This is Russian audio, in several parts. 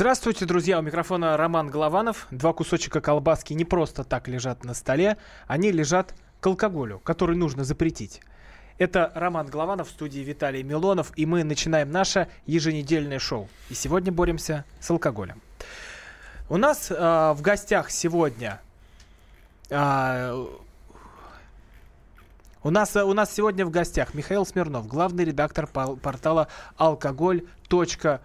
Здравствуйте, друзья! У микрофона Роман Голованов. Два кусочка колбаски не просто так лежат на столе, они лежат к алкоголю, который нужно запретить. Это Роман Голованов в студии Виталий Милонов, и мы начинаем наше еженедельное шоу. И сегодня боремся с алкоголем. У нас а, в гостях сегодня а, у нас, э, у нас сегодня в гостях Михаил Смирнов, главный редактор портала алкоголь.ру.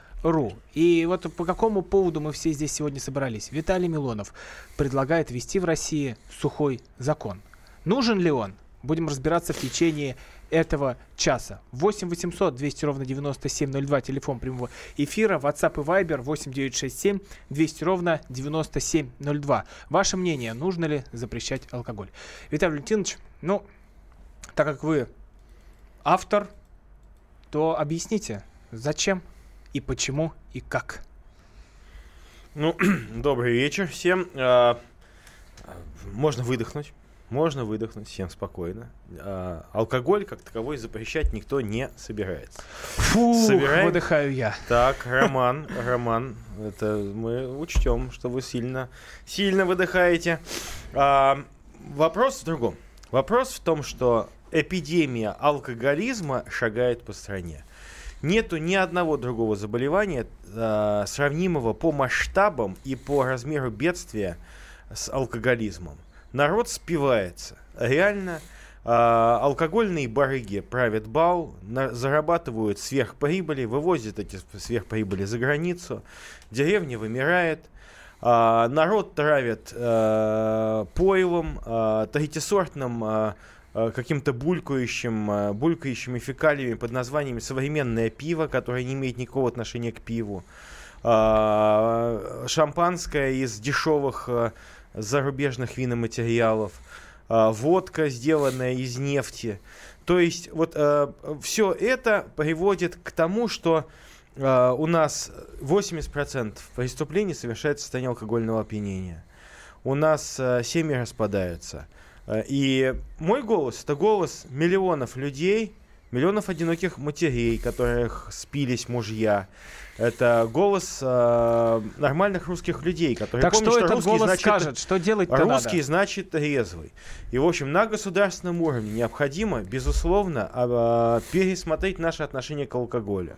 И вот по какому поводу мы все здесь сегодня собрались? Виталий Милонов предлагает ввести в России сухой закон. Нужен ли он? Будем разбираться в течение этого часа. 8 800 200 ровно 9702, телефон прямого эфира, WhatsApp и Viber 8 967 200 ровно 9702. Ваше мнение, нужно ли запрещать алкоголь? Виталий Валентинович, ну, так как вы автор, то объясните, зачем и почему и как. Ну, добрый вечер всем. А, Можно выдохнуть. Можно выдохнуть всем спокойно. А, Алкоголь как таковой запрещать никто не собирается. Фу, Собираем- выдыхаю я. Так, Роман, Роман, это мы учтем, что вы сильно, сильно выдыхаете. А, вопрос в другом. Вопрос в том, что эпидемия алкоголизма шагает по стране. Нету ни одного другого заболевания, а, сравнимого по масштабам и по размеру бедствия с алкоголизмом. Народ спивается. Реально, а, алкогольные барыги правят бал, на- зарабатывают сверхприбыли, вывозят эти сверхприбыли за границу, деревня вымирает, а, народ травят а, пойлом, третьесортным а, а, каким-то булькающим, а, булькающими фекалиями под названием современное пиво, которое не имеет никакого отношения к пиву. А, шампанское из дешевых а, зарубежных виноматериалов, а, водка, сделанная из нефти. То есть вот все это приводит к тому, что у нас 80% преступлений совершается в состоянии алкогольного опьянения. У нас семьи распадаются. А, И мой голос это голос миллионов людей, миллионов одиноких матерей, которых спились мужья. Это голос а, нормальных русских людей, которые Так помнят, что этот русский голос значит скажет? Что делать-то Русский надо? значит резвый. И, в общем, на государственном уровне необходимо, безусловно, а, пересмотреть наше отношение к алкоголю.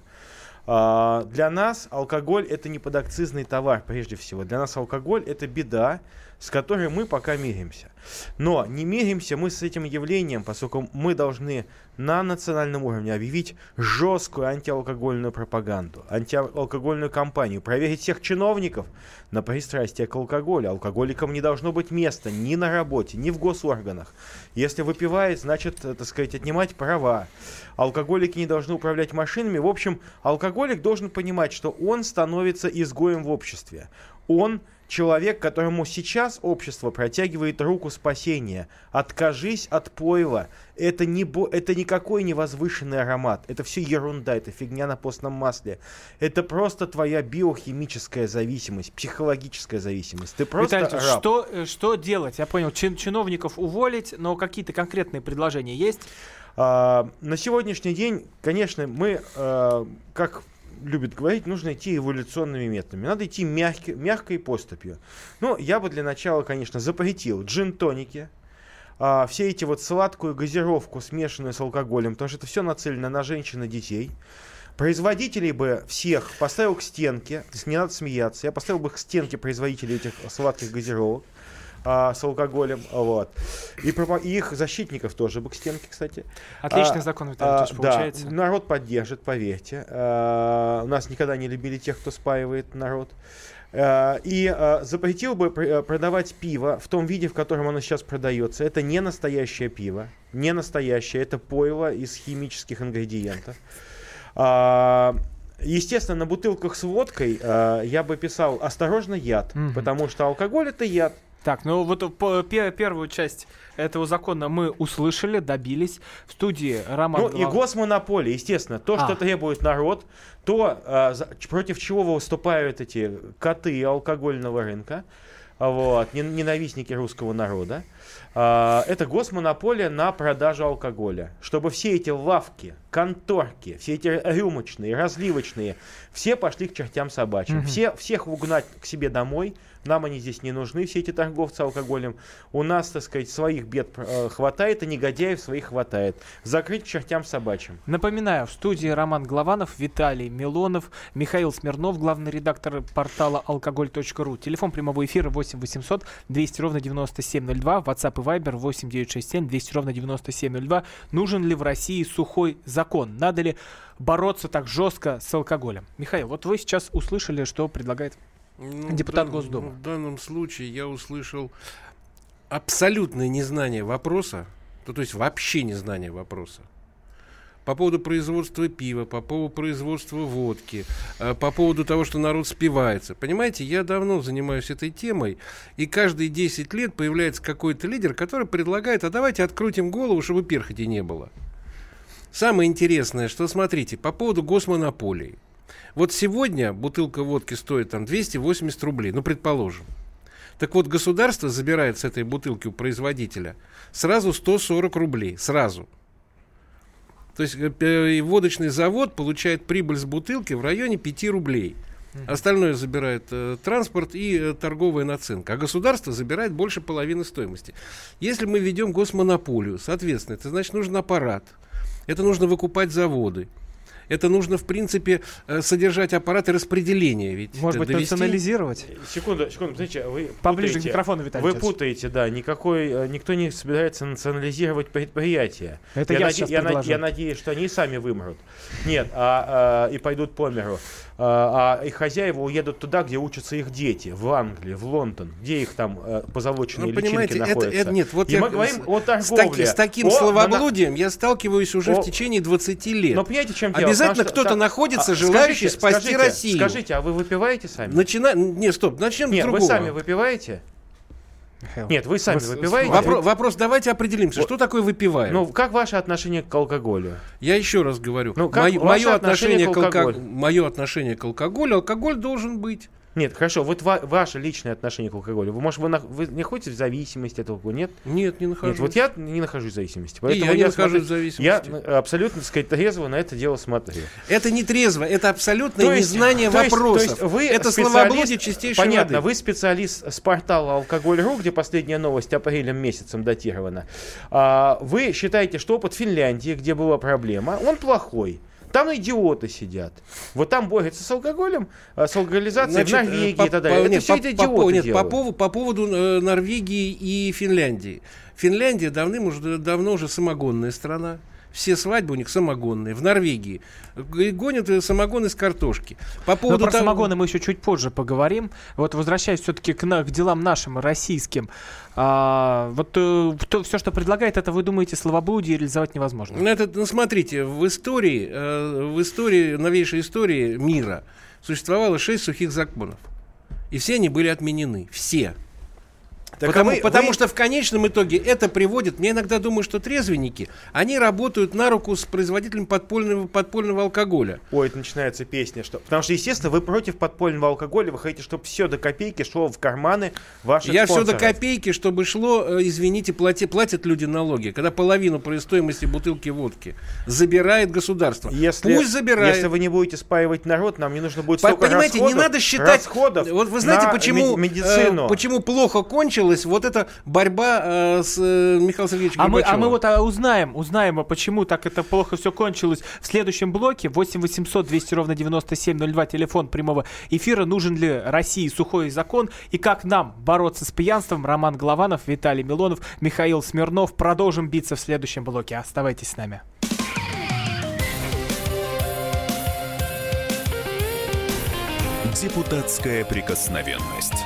А, Для нас алкоголь это не подакцизный товар, прежде всего. Для нас алкоголь это беда, с которой мы пока миримся. Но не миримся мы с этим явлением, поскольку мы должны на национальном уровне объявить жесткую антиалкогольную пропаганду, антиалкогольную кампанию, проверить всех чиновников на пристрастие к алкоголю. Алкоголикам не должно быть места ни на работе, ни в госорганах. Если выпивает, значит, так сказать, отнимать права. Алкоголики не должны управлять машинами. В общем, алкоголик должен понимать, что он становится изгоем в обществе. Он человек, которому сейчас общество протягивает руку спасения. Откажись от пойла. Это, не бо- это никакой не возвышенный аромат. Это все ерунда, это фигня на постном масле. Это просто твоя биохимическая зависимость, психологическая зависимость. Ты просто Виталий раб. что, э, что делать? Я понял, чин- чиновников уволить, но какие-то конкретные предложения есть? А, на сегодняшний день, конечно, мы, а, как любят говорить, нужно идти эволюционными методами. Надо идти мягки- мягкой поступью. Ну, я бы для начала, конечно, запретил джин-тоники, а, все эти вот сладкую газировку, смешанную с алкоголем, потому что это все нацелено на женщин и детей. Производителей бы всех поставил к стенке, не надо смеяться, я поставил бы к стенке производителей этих сладких газировок а, с алкоголем, вот. И, и их защитников тоже бы к стенке, кстати. Отличный А, закон, Виталий а, Ильич, получается. Да, народ поддержит, поверьте. А, у нас никогда не любили тех, кто спаивает народ. А, и а, запретил бы э, продавать пиво в том виде, в котором оно сейчас продается. Это не настоящее пиво, не настоящее, это пойло из химических ингредиентов. А, естественно, на бутылках с водкой я бы писал «Осторожно, яд», потому что алкоголь — это яд. Так, ну вот по- пе- первую часть этого закона мы услышали, добились. В студии Роман Ну и Глав- госмонополия, естественно, то, что А. требует народ, то, э, за- против чего выступают эти коты алкогольного рынка, а, вот, нен- ненавистники русского народа, а, это госмонополия на продажу алкоголя. Чтобы все эти лавки, конторки, все эти рюмочные, разливочные, все пошли к чертям собачьим. Мгм. Все, всех угнать к себе домой, нам они здесь не нужны, все эти торговцы алкоголем. У нас, так сказать, своих бед э, хватает, и негодяев своих хватает. Закрыть к чертям собачьим. Напоминаю, в студии Роман Главанов, Виталий Милонов, Михаил Смирнов, главный редактор портала алкоголь.ру. Телефон прямого эфира 8 800 200 ровно 9702, WhatsApp и Viber 8 967 200 ровно 9702. Нужен ли в России сухой закон? Надо ли бороться так жестко с алкоголем? Михаил, вот вы сейчас услышали, что предлагает Ну, Депутат в Госдумы. В данном случае я услышал абсолютное незнание вопроса, ну, то есть вообще незнание вопроса. По поводу производства пива, по поводу производства водки, э, по поводу того, что народ спивается. Понимаете, я давно занимаюсь этой темой, и каждые 10 лет появляется какой-то лидер, который предлагает, а давайте открутим голову, чтобы перхоти не было. Самое интересное, что смотрите, по поводу госмонополии. Вот сегодня бутылка водки стоит там 280 рублей, ну, предположим. Так вот, государство забирает с этой бутылки у производителя сразу 140 рублей, сразу. То есть э, водочный завод получает прибыль с бутылки в районе 5 рублей. Остальное забирает э, транспорт и э, торговая наценка. А государство забирает больше половины стоимости. Если мы ведем госмонополию, соответственно, это значит нужен аппарат. Это нужно выкупать заводы. Это нужно, в принципе, э, содержать аппараты распределения. Ведь Может быть, довести- национализировать? Секунду, секунду, смотрите, вы Поближе к путаете. микрофону, Виталий Вы Витальевич. путаете, да, никакой, э, никто не собирается национализировать предприятия. Это я наде- сейчас я, на- предложу. я надеюсь, что они и сами вымрут. Нет, а, а, и пойдут по миру. А, а их хозяева уедут туда, где учатся их дети, в Англию, в Лондон, где их там э, позолоченные Ну, личинки это, находятся. это нет, вот И я мы говорим с, о с торговле. таки- с таким О, словоблудием я сталкиваюсь уже О. в течение 20 лет. Но понимаете, чем дело? Обязательно что кто-то там- находится, а, желающий скажите, спасти скажите, Россию. Скажите, а вы выпиваете сами? Начина... Не, стоп, начнем Нет, с вы другого. сами выпиваете? Михаил? Нет, вы сами с- выпиваете? Вопро- Вопрос, давайте определимся, Вот. что такое выпиваем? Ну, как ваше отношение к алкоголю? Я еще раз говорю, Ну, как мое, ваше мое отношение отношение, к к алко- алкоголю? мое отношение к алкоголю, алкоголь должен быть. Нет, хорошо, вот ва- ваше личное отношение к алкоголю. Вы, может, вы, на- вы не находитесь в зависимости от алкоголя? Нет? Нет, не нахожусь. Нет, вот я не нахожусь в зависимости. И Поэтому я не нахожусь в зависимости. Я э, абсолютно, так сказать, трезво на это дело смотрю. Это не трезво, это абсолютное То есть- незнание то есть- то вопросов. есть вы это словоблудие чистейшей Понятно, воды. вы специалист с портала Алкоголь.ру, где последняя новость апрелем месяцем датирована. А, вы считаете, что опыт Финляндии, где была проблема, он плохой. Там идиоты сидят. Вот там борются с алкоголем, а, с алкоголизацией в Значит, Норвегии э, по- и так далее. по- Это нет, все по- это по идиоты поводу- нет, по, поводу, по поводу э, Норвегии и Финляндии. Финляндия давным уже, давно уже самогонная страна. Все свадьбы у них самогонные. В Норвегии гонят э, самогон из картошки. По Но поводу про того- самогоны мы еще чуть позже поговорим. Вот возвращаясь все-таки к, к делам нашим, российским. А, вот все, что предлагает, это вы думаете, словоблудие реализовать невозможно? Ну, это, ну, смотрите, в истории, э, в истории, новейшей истории мира существовало шесть сухих законов. И все они были отменены. Все. Так а потому вы- потому вы- что в конечном итоге это приводит, мне иногда думаю, что трезвенники, они работают на руку с производителем подпольного, подпольного алкоголя. Ой, это начинается песня. Что... Потому что, естественно, вы против подпольного алкоголя, вы хотите, чтобы все до копейки шло в карманы ваших Я все до спонсоров. копейки, чтобы шло, э, извините, плати- платят люди налоги. Когда половину стоимости бутылки водки забирает государство. Если, Пусть забирает. если вы не будете спаивать народ, нам не нужно будет столько Понимаете, не расходов- надо считать. расходов Вот вы знаете, на почему, мед- медицину. э, почему плохо кончилась вот эта борьба э, с э, Михаилом Сергеевичем А мы, а мы вот а, узнаем, узнаем, а почему так это плохо все кончилось в следующем блоке. 8 800 200 ровно 9702, телефон прямого эфира. Нужен ли России сухой закон и как нам бороться с пьянством? Роман Голованов, Виталий Милонов, Михаил Смирнов. Продолжим биться в следующем блоке. Оставайтесь с нами. Депутатская прикосновенность.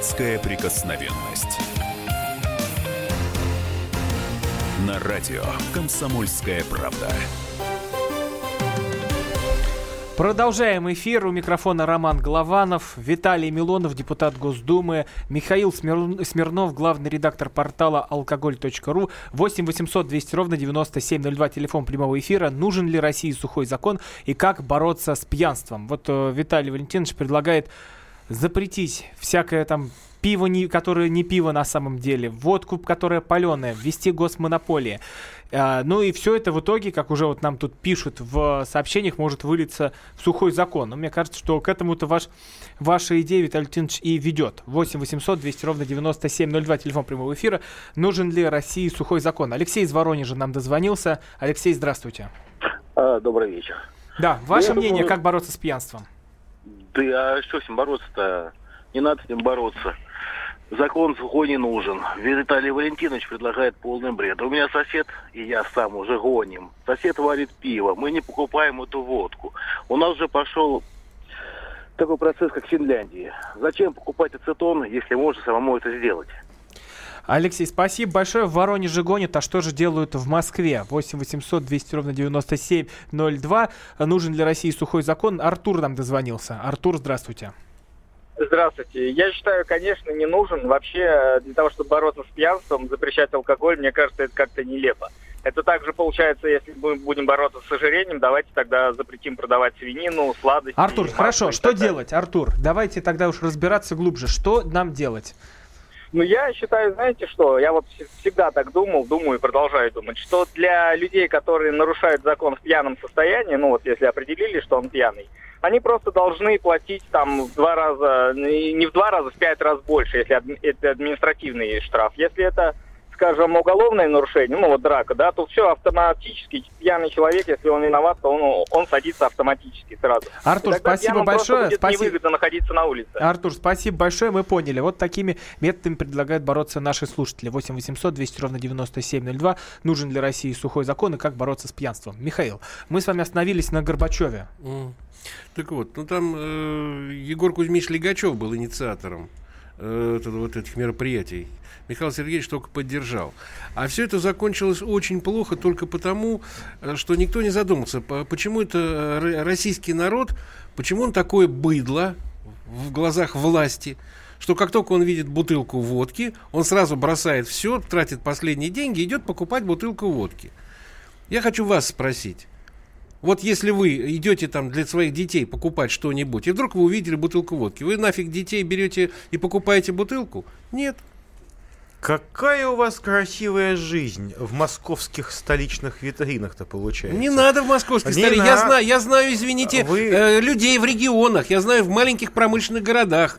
Депутатская прикосновенность. На радио «Комсомольская правда». Продолжаем эфир. У микрофона Роман Голованов, Виталий Милонов, депутат Госдумы, Михаил Смир- Смирнов, главный редактор портала алкоголь.ру, 8 800 200 ровно 9702, телефон прямого эфира. Нужен ли России сухой закон и как бороться с пьянством? Вот э, Виталий Валентинович предлагает запретить всякое там пиво, не, которое не пиво на самом деле, водку, которая паленая, ввести госмонополии. А, ну и все это в итоге, как уже вот нам тут пишут в сообщениях, может вылиться в сухой закон. Но мне кажется, что к этому-то ваш, ваша идея, Виталий Леонидович, и ведет. 8 800 200 ровно 9702, телефон прямого эфира. Нужен ли России сухой закон? Алексей из Воронежа нам дозвонился. Алексей, здравствуйте. А, добрый вечер. Да, ваше Я мнение, думаю- как бороться с пьянством? Да а что с ним бороться-то? Не надо с ним бороться. Закон сухой не нужен. Виталий Валентинович предлагает полный бред. У меня сосед, и я сам уже гоним. Сосед варит пиво. Мы не покупаем эту водку. У нас уже пошел такой процесс, как в Финляндии. Зачем покупать ацетон, если можно самому это сделать? Алексей, спасибо большое. В Воронеже гонят, а что же делают в Москве? 8 800 200 ровно 9702. Нужен ли России сухой закон? Артур нам дозвонился. Артур, здравствуйте. Здравствуйте. Я считаю, конечно, не нужен. Вообще, для того, чтобы бороться с пьянством, запрещать алкоголь, мне кажется, это как-то нелепо. Это также получается, если мы будем бороться с ожирением, давайте тогда запретим продавать свинину, сладости. Артур, хорошо, что делать, Артур? Давайте тогда уж разбираться глубже. Что нам делать? Ну, я считаю, знаете что, я вот вс- всегда так думал, думаю и продолжаю думать, что для людей, которые нарушают закон в пьяном состоянии, ну вот если определили, что он пьяный, они просто должны платить там в два раза, не в два раза, в пять раз больше, если это административный штраф. Если это, скажем, уголовное нарушение, ну вот драка, да, то все автоматически пьяный человек, если он виноват, то он, он садится автоматически сразу. Артур, спасибо большое. Спасибо. невыгодно находиться на улице. Артур, спасибо большое, мы поняли. Вот такими методами предлагают бороться наши слушатели. 8 800 200 ровно 9702. Нужен ли России сухой закон и как бороться с пьянством? Михаил, мы с вами остановились на Горбачеве. М. Так вот, ну там э, Егор Кузьмич Легачев был инициатором э, вот этих мероприятий. Михаил Сергеевич только поддержал. А все это закончилось очень плохо только потому, э, что никто не задумался, по- почему это э, ро- российский народ, почему он такое быдло в глазах власти, что как только он видит бутылку водки, он сразу бросает все, тратит последние деньги, идет покупать бутылку водки. Я хочу вас спросить. Вот если вы идете там для своих детей покупать что-нибудь, и вдруг вы увидели бутылку водки, вы нафиг детей берете и покупаете бутылку? Нет. Какая у вас красивая жизнь в московских столичных витринах-то получается. Не надо в столице. на- Я знаю, я знаю, извините, Вы- э, людей в регионах, я знаю в маленьких промышленных городах.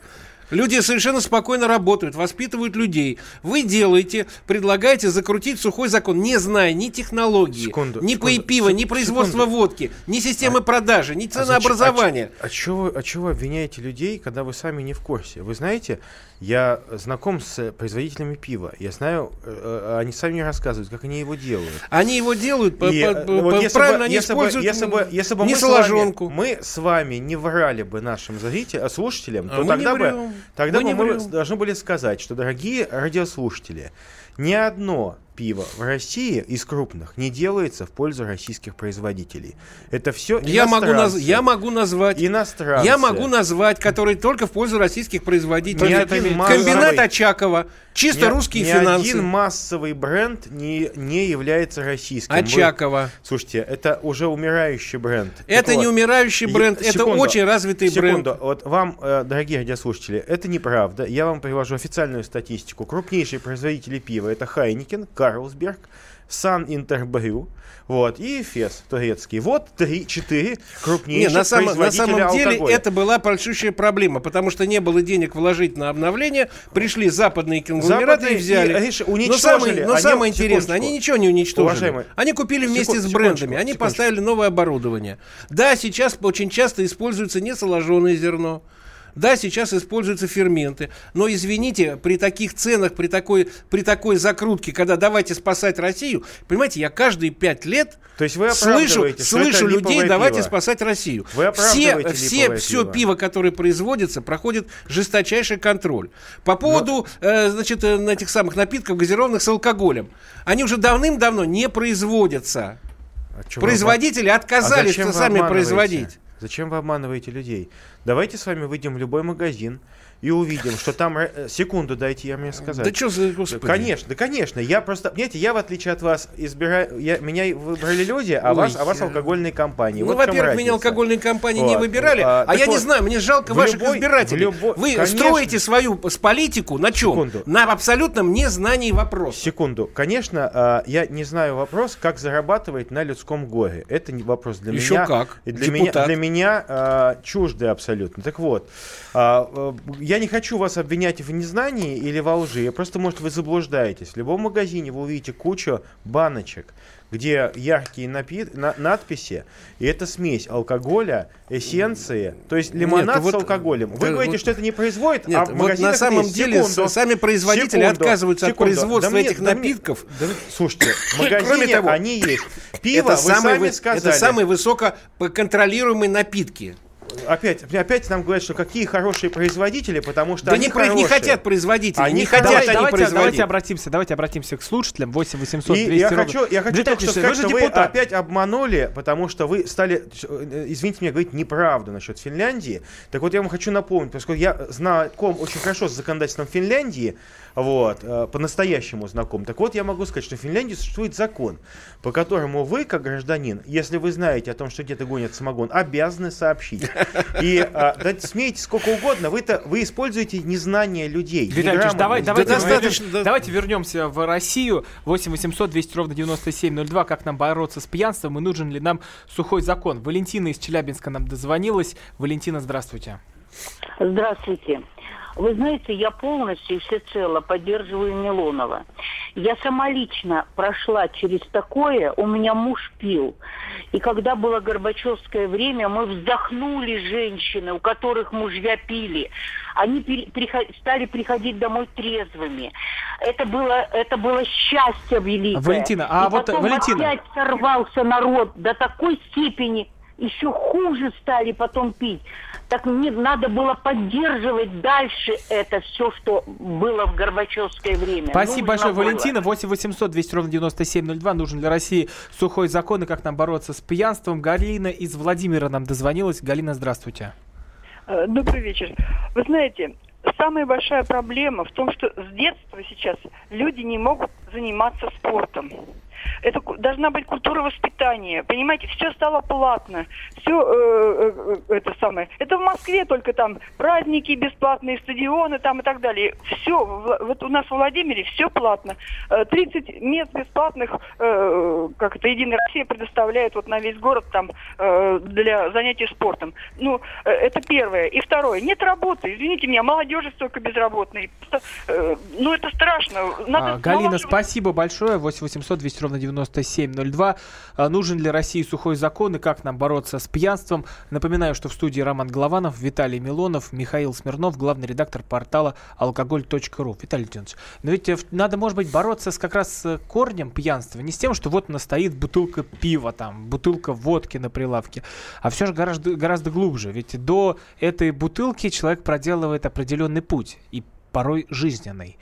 Люди совершенно спокойно работают, воспитывают людей. Вы делаете, предлагаете закрутить сухой закон, не зная ни технологии, Секунду, ни секунду, пива, сек- ни производства секунду. водки, ни системы продажи, ни А ценообразования. А, чего, а чего вы обвиняете людей, когда вы сами не в курсе? Вы знаете, я знаком с производителями пива. Я знаю, э, э, они сами мне рассказывают, как они его делают. Они его делают, по- И, по- э, по- вот если правильно бы, они если бы, используют если бы, если бы не мы, с вами, мы с вами не врали бы нашим зрителям, слушателям, А то тогда бы. Тогда Мы мы должны были сказать, что, дорогие радиослушатели, ни одно пива в России из крупных не делается в пользу российских производителей. Это все Я могу, наз- я могу назвать... Иностранцы. Я могу назвать, которые только в пользу российских производителей. Ни один массовый- Комбинат Очакова, чисто Ни- русские ни финансы. один массовый бренд не, не является российским. Вы- Очакова. Слушайте, это уже умирающий бренд. Так Это не вот, умирающий я- бренд, это секунду, очень развитый секунду. бренд. Вот вам, э, дорогие радиослушатели, это неправда. Я вам привожу официальную статистику. Крупнейшие производители пива это Хайникен, Карлсберг, Сан Интербрю, вот, и Эфес турецкий. Вот три-четыре Не, крупнейших на, самом- на самом деле алкоголя. это была большущая проблема, потому что не было денег вложить на обновление, пришли западные конгломераты Западные и взяли. и, но уничтожили. самое, но Они- самое интересное, они ничего не уничтожили. Уважаемые, они купили вместе секунд- с брендами, секундочку, они секундочку. поставили новое оборудование. Да, сейчас очень часто используется несоложенное зерно. Да, сейчас используются ферменты, но извините, при таких ценах, при такой, при такой закрутке, когда давайте спасать Россию, понимаете, я каждые пять лет То есть вы слышу, слышу людей, давайте пиво. спасать Россию. Вы все, все, все пиво. пиво, которое производится, проходит жесточайший контроль. По поводу, э, значит, э, этих самых напитков газированных с алкоголем, они уже давным-давно не производятся. А вы Производители А отказались зачем вы сами производить. Зачем вы обманываете людей? Давайте с вами выйдем в любой магазин и увидим, что там... э, Секунду дайте я мне сказать. Да что за, господи. Конечно, да, конечно. Я просто, понимаете, я в отличие от вас избираю, я, меня выбрали люди, а Ой, вас, а вас я- алкогольные компании. Ну, Вот во-первых, меня алкогольные компании не Вот. выбирали, А, а, я не вот, знаю, мне жалко ваших любой- избирателей. любой- Вы конечно. строите свою с политику на чем? Секунду. На абсолютном незнании вопроса. Секунду. Конечно, а, я не знаю вопрос, как зарабатывать на людском горе. Это не вопрос для Еще меня. как. И для меня, Депутат. для меня а, чуждый абсолютно. Так вот, а, а, я не хочу вас обвинять в незнании или во лжи. Просто, может, вы заблуждаетесь. В любом магазине вы увидите кучу баночек, где яркие напит- на- надписи, и это смесь алкоголя, эссенции, то есть лимонад Нет, вот, с алкоголем. Вы да, говорите, вот- что это не производит, Нет, а в вот на самом есть. деле Секунду, сами производители секунду, отказываются от секунду. производства Да этих мне- напитков. да, слушайте, в Кроме магазине того, они есть. Пиво, это, вы самые, сами сказали. это самые высококонтролируемые напитки. Опять, опять нам говорят, что какие хорошие производители, потому что Да они не, про- не хорошие. хотят производители, Они не хотят Давайте- они давайте, производить. давайте обратимся, давайте обратимся к слушателям. 8 800 И 200 я ровно. хочу, я хочу Дмитрий только что сказать, вы что вы депутат. опять обманули, потому что вы стали, извините меня, говорить неправду насчет Финляндии. Так вот, я вам хочу напомнить, поскольку я знаком очень хорошо с законодательством Финляндии, вот, э, по-настоящему знаком. Так вот, я могу сказать, что в Финляндии существует закон, по которому вы, как гражданин, если вы знаете о том, что где-то гонят самогон, обязаны сообщить. И э, да, смейте сколько угодно, вы-то вы используете незнание людей. Виталий Ильич, давай, давайте, достаточно, вернем- да. давайте вернемся в Россию. 8 800 200 ровно 9702. Как нам бороться с пьянством и нужен ли нам сухой закон? Валентина из Челябинска нам дозвонилась. Валентина, здравствуйте. Здравствуйте. Вы знаете, я полностью и всецело поддерживаю Милонова. Я сама лично прошла через такое, у меня муж пил. И когда было Горбачевское время, мы вздохнули женщины, у которых мужья пили. Они пере- прихо- стали приходить домой трезвыми. Это было, это было счастье великое. Валентина, а И вот, потом Валентина- опять сорвался народ до такой степени, еще хуже стали потом пить. Так мне надо было поддерживать дальше это все, что было в Горбачевское время. Спасибо Нужно большое, было. Валентина. 8 800 200 ровно 9702. Нужен для России сухой закон и как нам бороться с пьянством. Галина из Владимира нам дозвонилась. Галина, здравствуйте. Э, Добрый вечер. Вы знаете, самая большая проблема в том, что с детства сейчас люди не могут заниматься спортом. Это должна быть культура воспитания. Понимаете, все стало платно. Все это самое. Это в Москве только там праздники бесплатные, стадионы там и так далее. Все, вот у нас в Владимире все платно. Э, 30 мест бесплатных, э, как это Единая Россия предоставляет вот на весь город там э, для занятий спортом. Ну, э, это первое. И второе, нет работы. Извините меня, молодежи столько безработной. Э, Ну, это страшно. Надо А, Галина, спасибо большое. 8 800 200 ровно 9702. А, Нужен ли России сухой закон и как нам бороться с пьянством? Напоминаю, что в студии Роман Голованов, Виталий Милонов, Михаил Смирнов, главный редактор портала алкоголь.ру. Виталий Леонидович, но ведь э, надо, может быть, бороться с как раз с корнем пьянства. Не с тем, что вот у нас стоит бутылка пива, там, бутылка водки на прилавке, а все же гораздо, гораздо глубже. Ведь до этой бутылки человек проделывает определенный путь, и порой жизненный.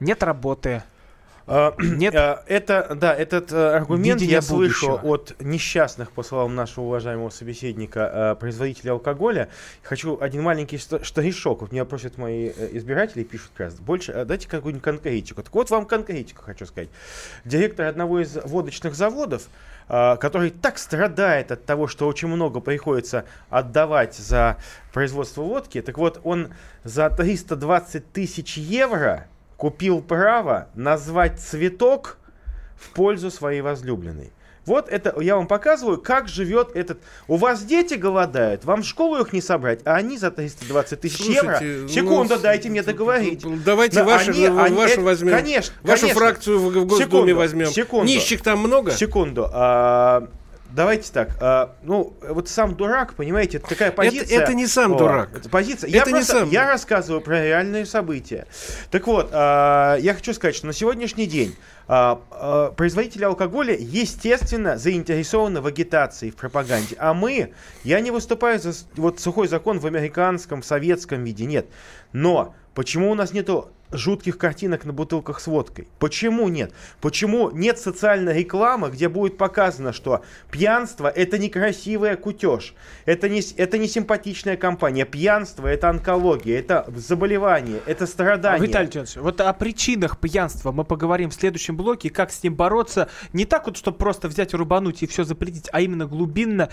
Нет работы, Нет? а, Это, да, этот э, аргумент Видение я слышу будущего. от несчастных, по словам нашего уважаемого собеседника, э, производителей алкоголя. Хочу один маленький штришок. Вот меня просят мои э, избиратели, пишут как раз, больше, дайте какую-нибудь конкретику. Так вот вам конкретику хочу сказать. Директор одного из водочных заводов, а, который так страдает от того, что очень много приходится отдавать за производство водки. Так вот, он за 320 тысяч евро купил право назвать цветок в пользу своей возлюбленной. Вот это я вам показываю, как живет этот... У вас дети голодают, вам в школу их не собрать, а они за 320 тысяч евро... Слушайте, Секунду, ну, дайте мне договорить. Давайте Да, ваши, они- они- вашу это- возьмем. Конечно, Вашу конечно. фракцию в, в Госдуме Секунду, возьмем. секунду. Нищих там много? Секунду. а, давайте так. а, ну, вот сам дурак, понимаете, это такая позиция. это не сам О, дурак. Это позиция. я, Это не просто- сам. я рассказываю про реальные события. Так вот, а, я хочу сказать, что на сегодняшний день а, а, производители алкоголя, естественно, заинтересованы в агитации, в пропаганде. А мы, я не выступаю за вот сухой закон в американском, в советском виде, нет. Но почему у нас нету жутких картинок на бутылках с водкой? Почему нет? Почему нет социальной рекламы, где будет показано, что пьянство это не красивая кутеж, это не, это не симпатичная компания, пьянство это онкология, это заболевание, это А, страдание. Виталий Леонидович, вот о причинах пьянства мы поговорим в следующем блоке, как с ним бороться. Не так вот, чтобы просто взять рубануть и все запретить, а именно глубинно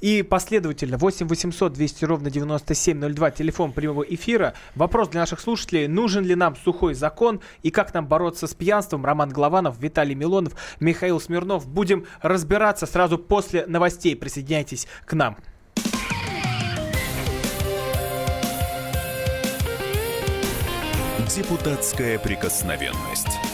и последовательно. 8 800 200 ровно 9702, телефон прямого эфира. Вопрос для наших слушателей, нужен ли нам сухой закон и как нам бороться с пьянством? Роман Голованов, Виталий Милонов, Михаил Смирнов. Будем разбираться сразу после новостей. Присоединяйтесь к нам. Депутатская прикосновенность.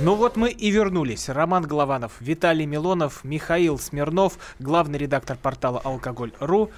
Ну вот мы и вернулись. Роман Голованов, Виталий Милонов, Михаил Смирнов, главный редактор портала «Алкоголь.ру».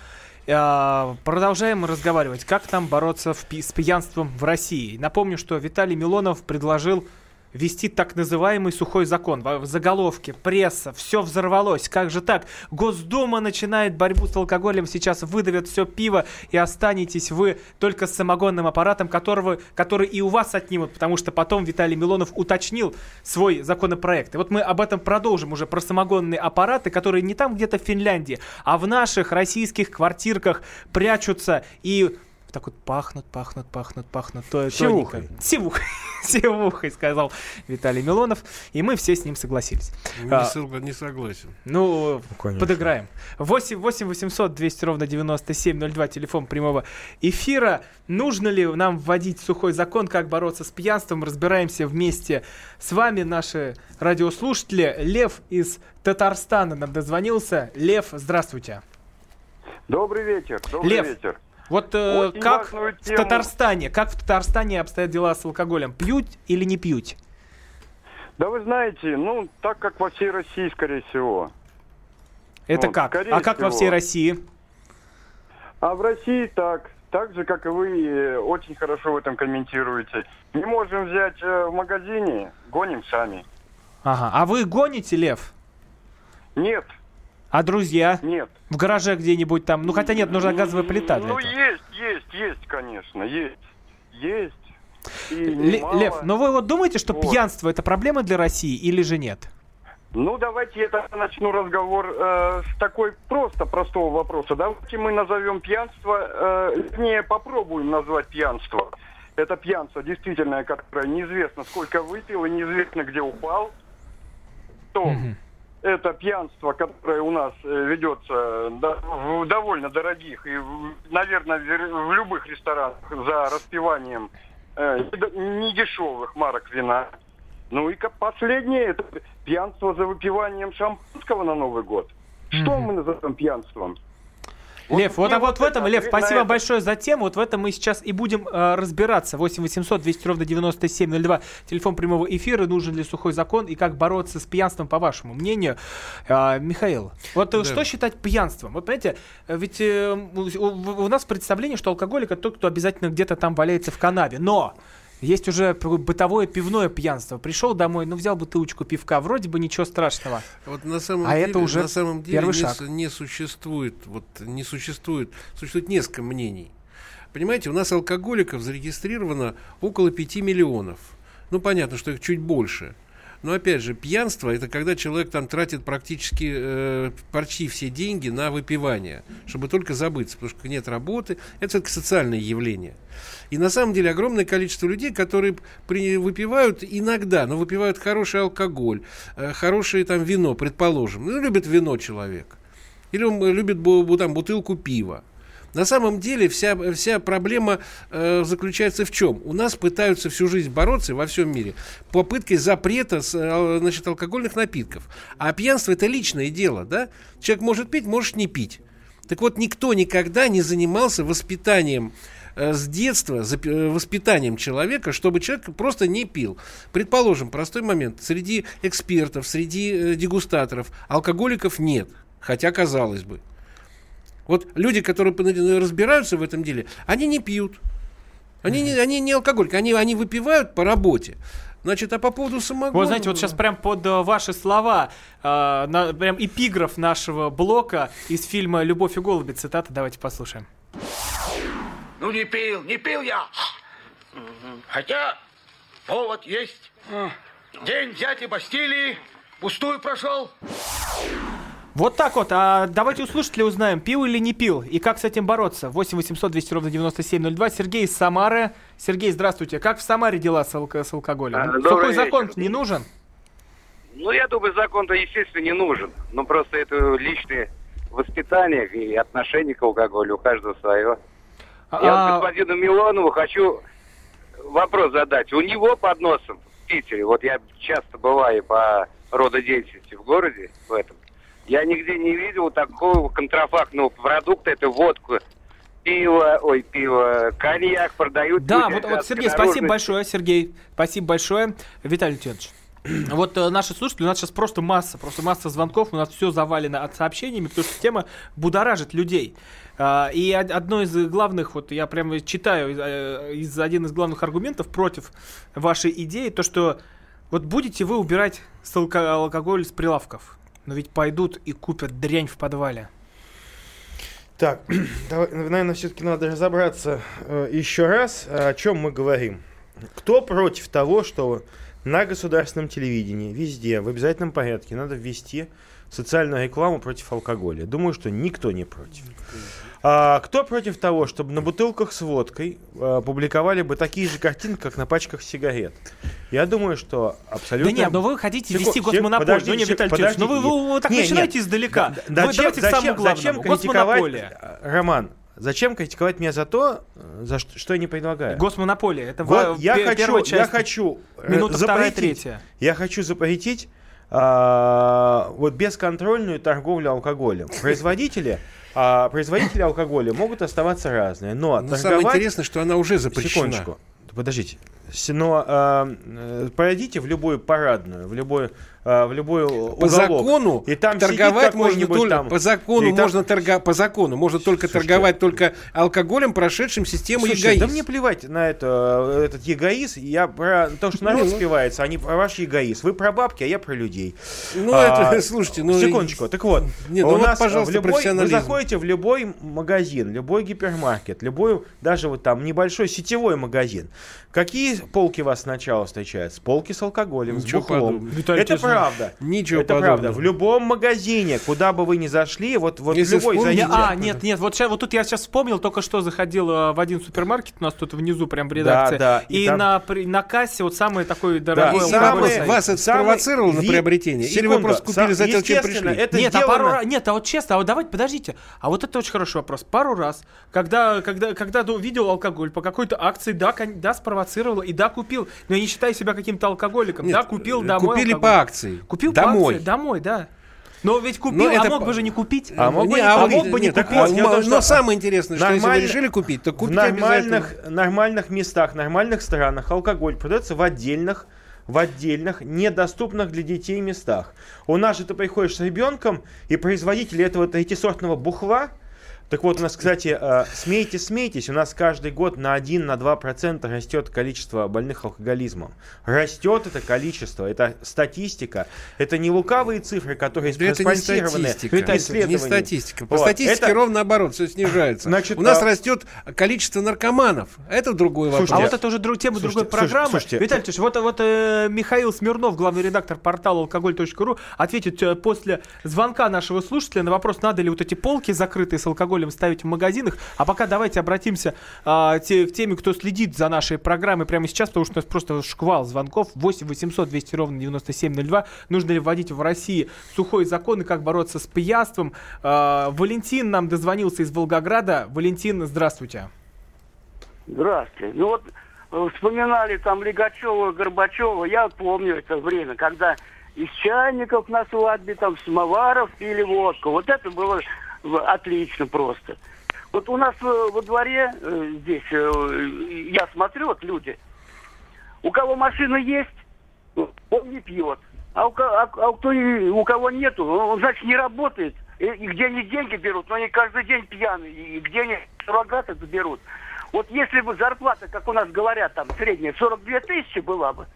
Э, Продолжаем разговаривать, как нам бороться в с пьянством в России. Напомню, что Виталий Милонов предложил ввести так называемый сухой закон. В заголовке, пресса, все взорвалось. Как же так? Госдума начинает борьбу с алкоголем, сейчас выдавят все пиво, и останетесь вы только с самогонным аппаратом, которого, который и у вас отнимут, потому что потом Виталий Милонов уточнил свой законопроект. И вот мы об этом продолжим уже про самогонные аппараты, которые не там где-то в Финляндии, а в наших российских квартирках прячутся и так вот пахнут, пахнут, пахнут, пахнут. То, Сивухой. тоненько. Сивухой. Сивухой, сказал Виталий Милонов. И мы все с ним согласились. Не, А, согла- не согласен. ну, конечно. подыграем. 8, 8 800 200 ровно 9702, телефон прямого эфира. Нужно ли нам вводить сухой закон, как бороться с пьянством? Разбираемся вместе с вами, наши радиослушатели. Лев из Татарстана нам дозвонился. Лев, здравствуйте. Добрый вечер. Добрый Лев. вечер. Вот э, Очень как в тему. Татарстане, как в Татарстане обстоят дела с алкоголем? Пьют или не пьют? Да вы знаете, ну, так как во всей России, скорее всего. Это Ну, как? А как во всего. всей России? А в России так. Так же, как и вы, очень хорошо в этом комментируете. Не можем взять э, в магазине, гоним сами. Ага. А вы гоните, Лев? Нет, А друзья? нет. В гараже где-нибудь там? Ну хотя нет, нужна газовая плита для Ну, этого. есть, есть, есть, конечно, есть. Есть. Немало. Лев, но вы вот думаете, что Вот. пьянство это проблема для России или же нет? Ну, давайте я тогда начну разговор э, с такой просто простого вопроса. Давайте мы назовем пьянство, э, вернее, попробуем назвать пьянство. Это пьянство действительно, которое неизвестно сколько выпил и неизвестно где упал. То Мгм. Это пьянство, которое у нас э, ведется в довольно дорогих и, наверное, в любых ресторанах за распиванием э, недешевых марок вина. Ну и последнее, это пьянство за выпиванием шампанского на Новый год. Что Мгм. мы назовем пьянством? Лев, вот, а вот в вот этом, это Лев, спасибо это. большое за тему. Вот в этом мы сейчас и будем э, разбираться. 8 800 200 ровно 9702. Телефон прямого эфира. Нужен ли сухой закон и как бороться с пьянством, по вашему мнению? А, Михаил, вот э, Да. что считать пьянством? Вот понимаете, э, ведь э, у- у нас представление, что алкоголик это тот, кто обязательно где-то там валяется в канаве. Но есть уже бытовое пивное пьянство. Пришел домой, ну взял бутылочку пивка, вроде бы ничего страшного. Вот на самом А деле, это уже на самом деле первый не, шаг. не существует, вот не существует, существует несколько мнений. Понимаете, у нас алкоголиков зарегистрировано около 5 миллионов. Ну, понятно, что их чуть больше. Но опять же, пьянство это когда человек там тратит практически э, почти все деньги на выпивание, чтобы только забыться, потому что нет работы. Это все-таки социальное явление. И на самом деле огромное количество людей, которые при, выпивают иногда, но выпивают хороший алкоголь, э, хорошее там вино, предположим. Ну, любит вино человек. Или он э, любит бу- там, бутылку пива. На самом деле вся, вся проблема э, заключается в чем? У нас пытаются всю жизнь бороться во всем мире попыткой запрета э, значит, алкогольных напитков. А пьянство это личное дело, да? Человек может пить, может не пить. Так вот, никто никогда не занимался воспитанием э, с детства, э, воспитанием человека, чтобы человек просто не пил. Предположим, простой момент. Среди экспертов, среди дегустаторов алкоголиков нет. Хотя, казалось бы. Вот люди, которые пон- разбираются в этом деле, они не пьют. Они, не, они не алкоголики, они, они выпивают по работе. Значит, а по поводу самогона... Вот знаете, вот сейчас прям под э, ваши слова, э, на- прям эпиграф нашего блока из фильма «Любовь и голуби». Цитата, давайте послушаем. Ну не пил, не пил я. Хотя повод есть. День взятия Бастилии пустую прошел. Вот так вот. А давайте у слушателей узнаем, пил или не пил, и как с этим бороться. 8 800 200 ровно 9702. Сергей из Самары. Сергей, здравствуйте. Как в Самаре дела с, алко- с алкоголем? А, Сухой добрый закон не нужен? Ну, я думаю, закон-то, естественно, не нужен. Но просто это личное воспитание и отношение к алкоголю. У каждого свое. Я А- вот господину Милонову хочу вопрос задать. У него под носом в Питере, вот я часто бываю по рододеятельности в городе, в этом, я нигде не видел такого контрафактного продукта, это водку, пиво, ой, пиво, коньяк продают. Да, люди вот, вот, Сергей, спасибо большое, Сергей. Спасибо большое. Виталий Леонидович. Вот э, наши слушатели, у нас сейчас просто масса, просто масса звонков, у нас все завалено от сообщениями, потому что тема будоражит людей. А, И од- одно из главных, вот я прямо читаю, э, из один из главных аргументов против вашей идеи, то что вот будете вы убирать алкоголь с прилавков, но ведь пойдут и купят дрянь в подвале. Так, давай, наверное, все-таки надо разобраться э, еще раз, о чем мы говорим. Кто против того, что на государственном телевидении, везде, в обязательном порядке надо ввести социальную рекламу против алкоголя? Думаю, что никто не против. А кто против того, чтобы на бутылках с водкой э, публиковали бы такие же картинки, как на пачках сигарет? Я думаю, что абсолютно... Да нет, но вы хотите Секу- вести госмонополию. подождите, Ну не, сек- Виталий Леонидович, ну вы, вы- вы так Не, начинаете нет. издалека. Д- Вы Зачем, зачем, зачем критиковать, Роман, зачем критиковать меня за то, за что, что я не предлагаю? Госмонополия. Это Вот ва- я пе- хочу, первая я часть. хочу э, Минута вторая, запретить, третья. я хочу запретить а, вот бесконтрольную торговлю алкоголем. Производители, а, производители алкоголя могут оставаться разные, но Но самое торговать- интересное, что она уже запрещена. Секундочку. Подождите. Но а, э, пройдите в любую парадную, в любой, а, в любой По уголок, закону и там торговать можно только там- по закону и там- можно торга, по закону можно только торговать только алкоголем, прошедшим систему Слушайте, ЕГАИС. да мне плевать на это, э, этот егоиз. Я про то, что народ ну- спивается, а не про ваш егоиз. Вы про бабки, а я про людей. Ну, А, это, слушайте, ну... Секундочку. Так вот, Не, ну у вот, нас пожалуйста, в любой, вы заходите в любой магазин, любой гипермаркет, любой, даже вот там небольшой сетевой магазин. Какие полки вас сначала встречают? Полки с алкоголем, Ничего с бухлом. Виталий Это правда. ничего Это правда. подобного. В любом магазине, куда бы вы ни зашли, вот, вот Если любой вспомнить- зайдите. А, нет, нет, вот, ща- вот тут я сейчас вспомнил, только что заходил э, в один супермаркет, у нас тут внизу прям в редакции, да, и и, там- на, при- на кассе вот самый такой Да, дорогой самые- стоит. Вас это самый спровоцировало на вид- приобретение? Или вы Секунду. просто купили Сам- за тем, чем пришли? Это нет, а сделано- пару раз, нет, а вот честно, а вот давайте, подождите, а вот это очень хороший вопрос. Пару раз, когда, когда, когда ду- видел алкоголь по какой-то акции, да, да, спровоцировал и да, купил. Но я не считаю себя каким-то алкоголиком. Нет, да, купил э, домой купили алкоголь. по акции. Купил Домой. по акции, домой, да. Но ведь купил, Но а это мог бы же не купить. А мог бы Не, не а купить. мог бы не нет, купить. в том, но что самое интересное, что если вы нормально- решили купить, то в купите обязательно. нормальных, нормальных местах, нормальных странах алкоголь продается в отдельных в отдельных, недоступных для детей местах. У нас же ты приходишь с ребенком, и производители этого третисортного бухла, так вот, у нас, кстати, э, смейтесь, смейтесь, у нас каждый год на 1-2% растет количество больных алкоголизмом. Растет это количество, это статистика, это не лукавые цифры, которые Да это не спонсированы статистика. Это не статистика. По Вот, статистике это- ровно наоборот, все снижается. Значит, У нас а- растет количество наркоманов. Это другой вопрос. А вот это уже друг, тема Слушайте, другой программы. слушайте, слушайте. Виталий Ильич, вот, вот э, Михаил Смирнов, главный редактор портала алкоголь.ру, ответит э, после звонка нашего слушателя на вопрос, надо ли вот эти полки закрытые с алкоголем ставить в магазинах. А пока давайте обратимся а, те- к теме, кто следит за нашей программой прямо сейчас, потому что у нас просто шквал звонков. 8 800 200 ровно 9702. Нужно ли вводить в России сухой закон и как бороться с пьянством? А, Валентин нам дозвонился из Волгограда. Валентин, здравствуйте. Здравствуйте. Ну вот э, вспоминали там Лигачева, Горбачева. Я помню это время, когда из чайников на свадьбе, там, самоваров пили водку. Вот это было отлично просто. Вот у нас э, во дворе э, здесь, э, я смотрю, вот люди, у кого машина есть, он не пьет. А у, а- а кто, у кого нету, он, значит, не работает. И, и где они деньги берут, но они каждый день пьяные. И где они суррогаты берут. Вот если бы зарплата, как у нас говорят, там, средняя 42 тысячи была бы,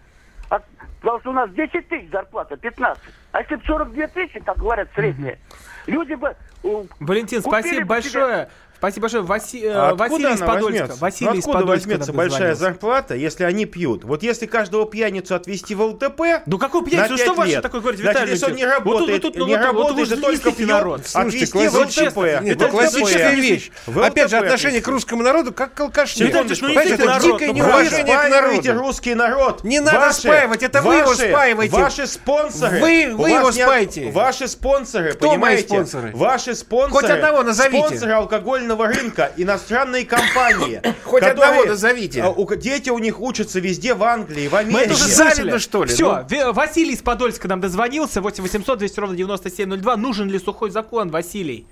а- потому что у нас 10 тысяч зарплата, 15. А если бы 42 тысячи, как говорят, средняя, люди бы... э, Валентин, спасибо большое. Спасибо большое. Васи- э, А Василий из Подольска. возьмется? Василий Ну, из откуда Подольска возьмется большая дозвонился. зарплата, если они пьют? Вот если каждого пьяницу отвезти в ЛТП... Ну какую пьяницу? Что лет, такое говорите, значит, Виталий если он не Алексеевич? Вот тут- работает, вот тут- не вот- вот работает вы и только пьет, народ. Слушайте, отвезти в классическая, ЛТП. нет, В это классическая вещь. В Опять же, отношение к русскому народу как к алкашне. Ну злите это дикое ну неуважение к народу. русский народ. Не надо спаивать, это вы его ваши- спаиваете. Ваши спонсоры. Вы- его спаиваете. Ваши спонсоры, Кто мои понимаете? спонсоры? Ваши спонсоры. Хоть одного назовите. Спонсоры алкогольного рынка, иностранные компании. Хоть которые- одного назовите. у- Дети у них учатся везде, в Англии, в Мы Америке. это уже слышали. что ли? Все, Василий из Подольска нам дозвонился. 8 800 200 ровно 9702. Нужен ли сухой закон, Василий?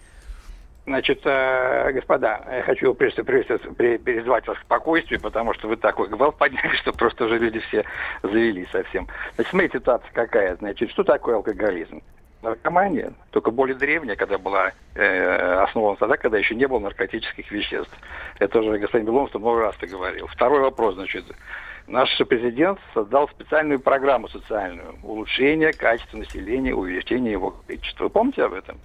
Значит, э, господа, я хочу прежде всего призвать вас к спокойствию, потому что вы такой гвалт подняли, что просто уже люди все завели совсем. Значит, смотрите, ситуация какая. Значит, что такое алкоголизм? Наркомания, только более древняя, когда была э, основана тогда, когда еще не было наркотических веществ. Это уже господин Беломство много раз ты говорил. Второй вопрос, значит, наш президент создал специальную программу социальную улучшение качества населения, увеличение его количества. Вы помните об этом?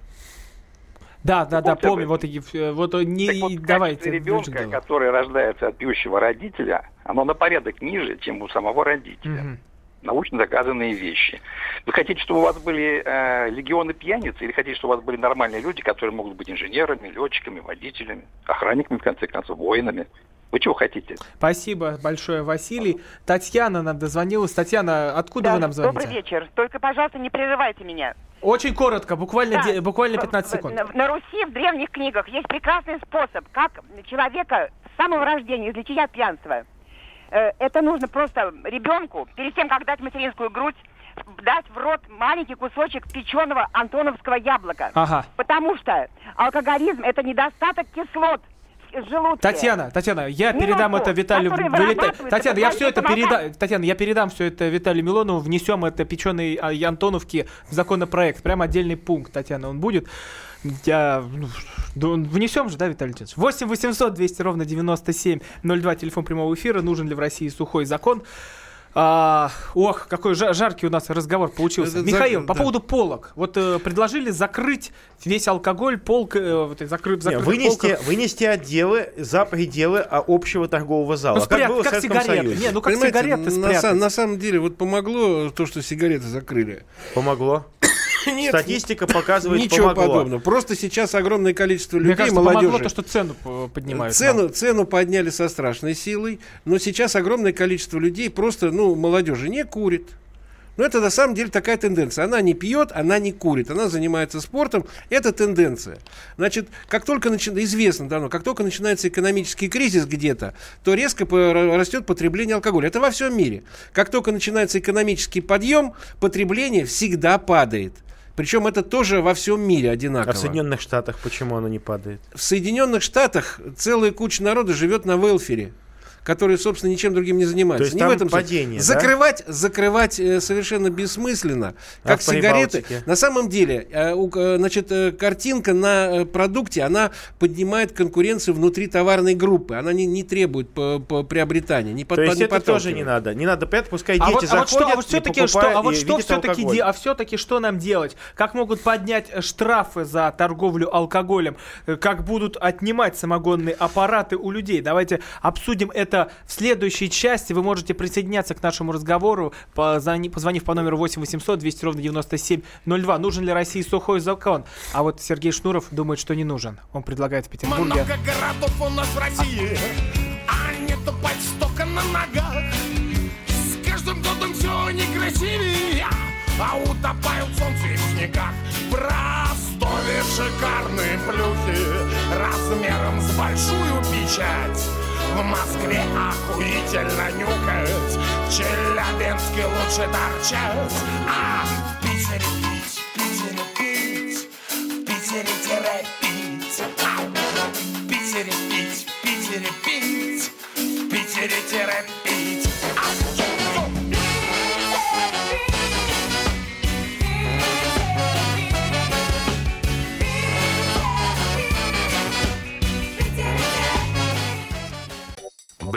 Да, да, да, помню. Вот, э, вот не Так вот, давайте. ребенка, который рождается от пьющего родителя, оно на порядок ниже, чем у самого родителя. Мгм. Научно доказанные вещи. Вы хотите, чтобы у вас были э, легионы пьяниц, или хотите, чтобы у вас были нормальные люди, которые могут быть инженерами, летчиками, водителями, охранниками, в конце концов, воинами? Вы чего хотите? Спасибо большое, Василий. Татьяна нам дозвонилась. Татьяна, откуда Да, вы нам звоните? Добрый вечер. Только, пожалуйста, не прерывайте меня. Очень коротко, буквально, Да. де- буквально 15 секунд. На, на Руси в древних книгах есть прекрасный способ, как человека с самого рождения излечить от пьянства. Э, Это нужно просто ребенку, перед тем, как дать материнскую грудь, дать в рот маленький кусочек печеного антоновского яблока. Ага. Потому что алкоголизм – это недостаток кислот желудке. Татьяна, Татьяна, я Минутку, передам это Виталию. вырабатывается Татьяна, я все это передам. Татьяна, я передам все это Виталию Милонову. Внесем это печеный а, Антоновки в законопроект. Прям отдельный пункт, Татьяна, он будет. Я, ну, внесем же, да, Виталий Леонидович? 8 800 200 ровно 9702, телефон прямого эфира. Нужен ли в России сухой закон? А, ох, какой жа- жаркий у нас разговор получился. Это Михаил, зак- по да. поводу полок. Вот э, предложили закрыть весь алкоголь, полк, э, вот, Не, закрытых вынести, полках. вынести отделы за пределы а, общего торгового зала. Ну, как спрят- было в как Советском сигареты. Союзе. Не, ну как Понимаете, сигареты на, спрятать. на самом деле, вот помогло то, что сигареты закрыли. Помогло. Нет, Статистика показывает, Ничего помогло. подобного. Просто сейчас огромное количество людей, Мне кажется, молодежи. то, что цену поднимают. Цену, цену подняли со страшной силой, но сейчас огромное количество людей просто, ну, молодежи не курит. Но это на самом деле такая тенденция. Она не пьет, она не курит, она занимается спортом. Это тенденция. Значит, как только начи- известно давно, как только начинается экономический кризис где-то, то резко растет потребление алкоголя. Это во всем мире. Как только начинается экономический подъем, потребление всегда падает. Причем это тоже во всем мире одинаково. А в Соединенных Штатах почему оно не падает? В Соединенных Штатах целая куча народа живет на велфере которые, собственно, ничем другим не занимаются. То есть не там в этом падение, да? закрывать, закрывать э, совершенно бессмысленно, А как сигареты. На самом деле, э, э, значит, картинка на продукте, она поднимает конкуренцию внутри товарной группы, она не, не требует по- по приобретания, не, под- То есть не это тоже не надо. Не надо, понятно, пускай А дети вот, а вот заходят что, а вот все-таки что, а вот что все-таки, алкоголь. а все-таки что нам делать? Как могут поднять штрафы за торговлю алкоголем? Как будут отнимать самогонные аппараты у людей? Давайте обсудим это в следующей части. Вы можете присоединяться к нашему разговору, позвони- позвонив по номеру 8 800 200 ровно 9702. Нужен ли России сухой закон? А вот Сергей Шнуров думает, что не нужен. Он предлагает в Петербурге. Много городов у нас в России, а не тупать столько на ногах. С каждым годом все некрасивее, а утопают солнце в снегах. В Ростове шикарные плюхи размером с большую печать. В Москве охуительно нюкать, в Челябинске лучше торчать, а в Питере пить, в Питере пить, в Питере тире пить, Ау! в Питере пить, в Питере пить, в Питере тире пить.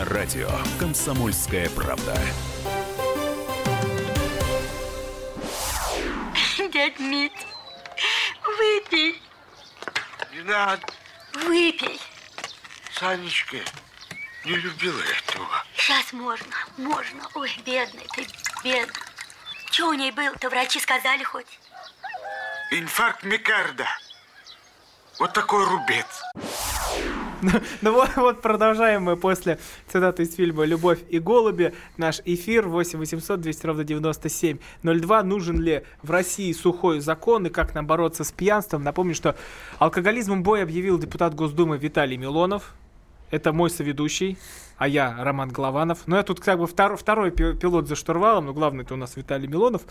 На радио «Комсомольская правда». Дядь Мить, выпей, Не надо, выпей. Санечка, не любила этого. Сейчас можно, можно. Ой, бедный ты, бедный. Че у ней было-то, врачи сказали хоть? Инфаркт Микарда. Вот такой рубец. Ну вот, вот продолжаем мы после цитаты из фильма «Любовь и голуби». Наш эфир 8 800 200 ровно 9702. Нужен ли в России сухой закон и как нам бороться с пьянством? Напомню, что алкоголизмом бой объявил депутат Госдумы Виталий Милонов. Это мой соведущий, а я Роман Голованов. Но я тут как бы втор- второй пи- пилот за штурвалом, но главный это у нас Виталий Милонов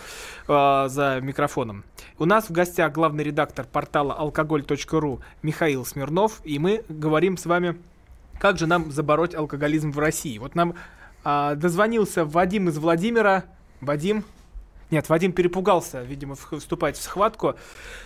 э, за микрофоном. У нас в гостях главный редактор портала алкоголь.ру Михаил Смирнов, и мы говорим с вами, как же нам забороть алкоголизм в России. Вот нам а, дозвонился Вадим из Владимира. Вадим, нет, Вадим перепугался, видимо, вступать в схватку.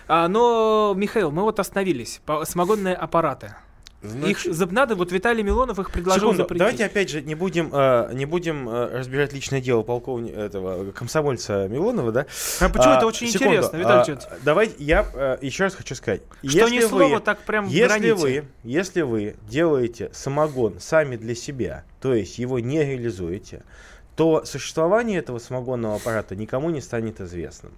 А, но, Михаил, мы вот остановились. Самогонные аппараты. Значит- Их за- надо, вот Виталий Милонов их предложил Секунду, запретить. давайте опять же не будем, э, не будем э, разбирать личное дело полковника этого комсомольца Милонова, да? А почему это очень интересно, Виталий а? Давайте я э, еще раз хочу сказать. Что ни слова так прям если броните. вы, если вы делаете самогон сами для себя, то есть его не реализуете, то существование этого самогонного аппарата никому не станет известным.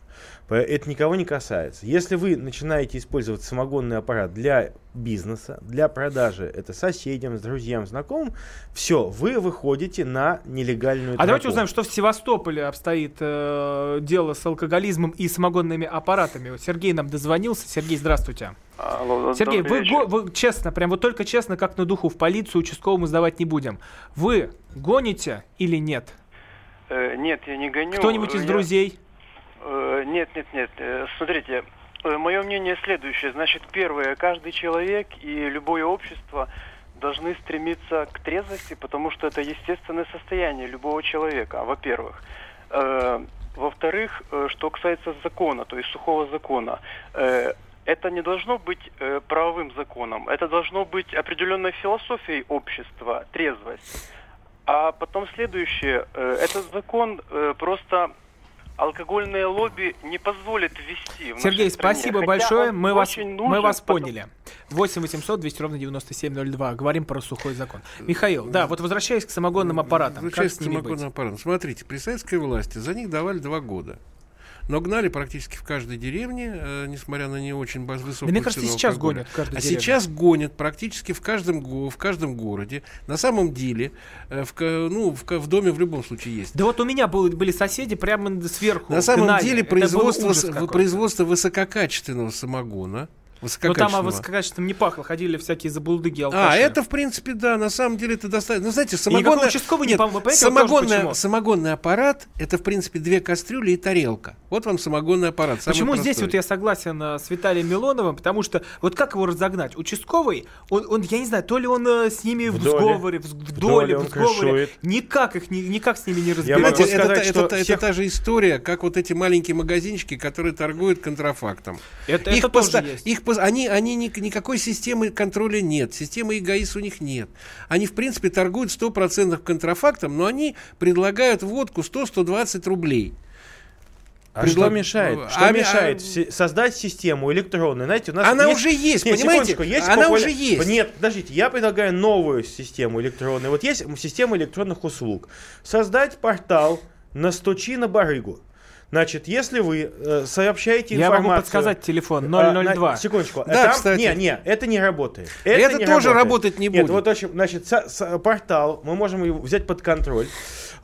Это никого не касается. Если вы начинаете использовать самогонный аппарат для бизнеса, для продажи это соседям, друзьям, знакомым, все, вы выходите на нелегальную А давайте тропу. узнаем, что в Севастополе обстоит э, дело с алкоголизмом и самогонными аппаратами. Сергей нам дозвонился. Сергей, здравствуйте. Алло, Сергей, вы, вечер. вы честно, прям вот только честно, как на духу, в полицию участковому сдавать не будем. Вы гоните или нет? Э, нет, я не гоню. Кто-нибудь из Я- друзей? Э, нет, нет, нет. Э, смотрите, мое мнение следующее. Значит, первое, каждый человек и любое общество должны стремиться к трезвости, потому что это естественное состояние любого человека, во-первых. Э, во-вторых, э, что касается закона, то есть сухого закона, э, это не должно быть э, правовым законом, это должно быть определенной философией общества, трезвость. А потом следующее, э, этот закон э, просто алкогольное лобби не позволит ввести. в Сергей, спасибо Хотя большое. Мы вас, очень мы нужен, вас потому- поняли. 8 800 200 ровно 9702. Говорим про сухой закон. Михаил, да, вот возвращаясь к самогонным аппаратам. Как Возвращаясь к самогонным аппаратам. Смотрите, при советской власти за них давали два года. Но гнали практически в каждой деревне, э, несмотря на не очень высокую Да мне кажется, сейчас алкоголя. гонят в каждой А деревне. сейчас гонят практически в каждом, в каждом городе. На самом деле, э, в, ну, в, в доме в любом случае есть. Да вот у меня был- были соседи прямо сверху. На самом гнали. деле производство, производство высококачественного самогона. Но там о высококачественного. высококачественном не пахло, ходили всякие забулдыги А, алкаши. это, в принципе, да, на самом деле это достаточно. Ну, знаете, самогонный... участковый не Нет, пом- вот тоже самогонный, самогонный аппарат – это, в принципе, две кастрюли и тарелка. Вот вам самогонный аппарат. самый Почему здесь простой. вот я согласен э, с Виталием Милоновым, потому что вот как его разогнать? Участковый, он, он я не знаю, то ли он э, с ними в, В сговоре, в, доле, в сговоре, никак их, ни- никак с ними не Я разбирается. это, сказать, это, та- всех- это та же история, как вот эти маленькие магазинчики, которые торгуют контрафактом. Это- их это тоже поста- есть. их пос- они, они ни- никакой системы контроля нет, системы ИГАИС у них нет. Они, в принципе, торгуют 100% контрафактом, но они предлагают водку 100-120 рублей. А Предлаг- что мешает? Что а- мешает а- все- создать систему электронную? Знаете, у нас Она уже есть, Нет, понимаете? есть Она популя- уже есть. Нет, подождите, я предлагаю новую систему электронную. Вот есть система электронных услуг. Создать портал «Настучи на барыгу». Значит, если вы э, сообщаете Я информацию... могу подсказать телефон А, 002. на- секундочку. Да, Там- кстати. Не, не, это не работает. Это не тоже работает. работать не Нет, будет. вот, в общем, значит, со- со- портал, мы можем его взять под контроль.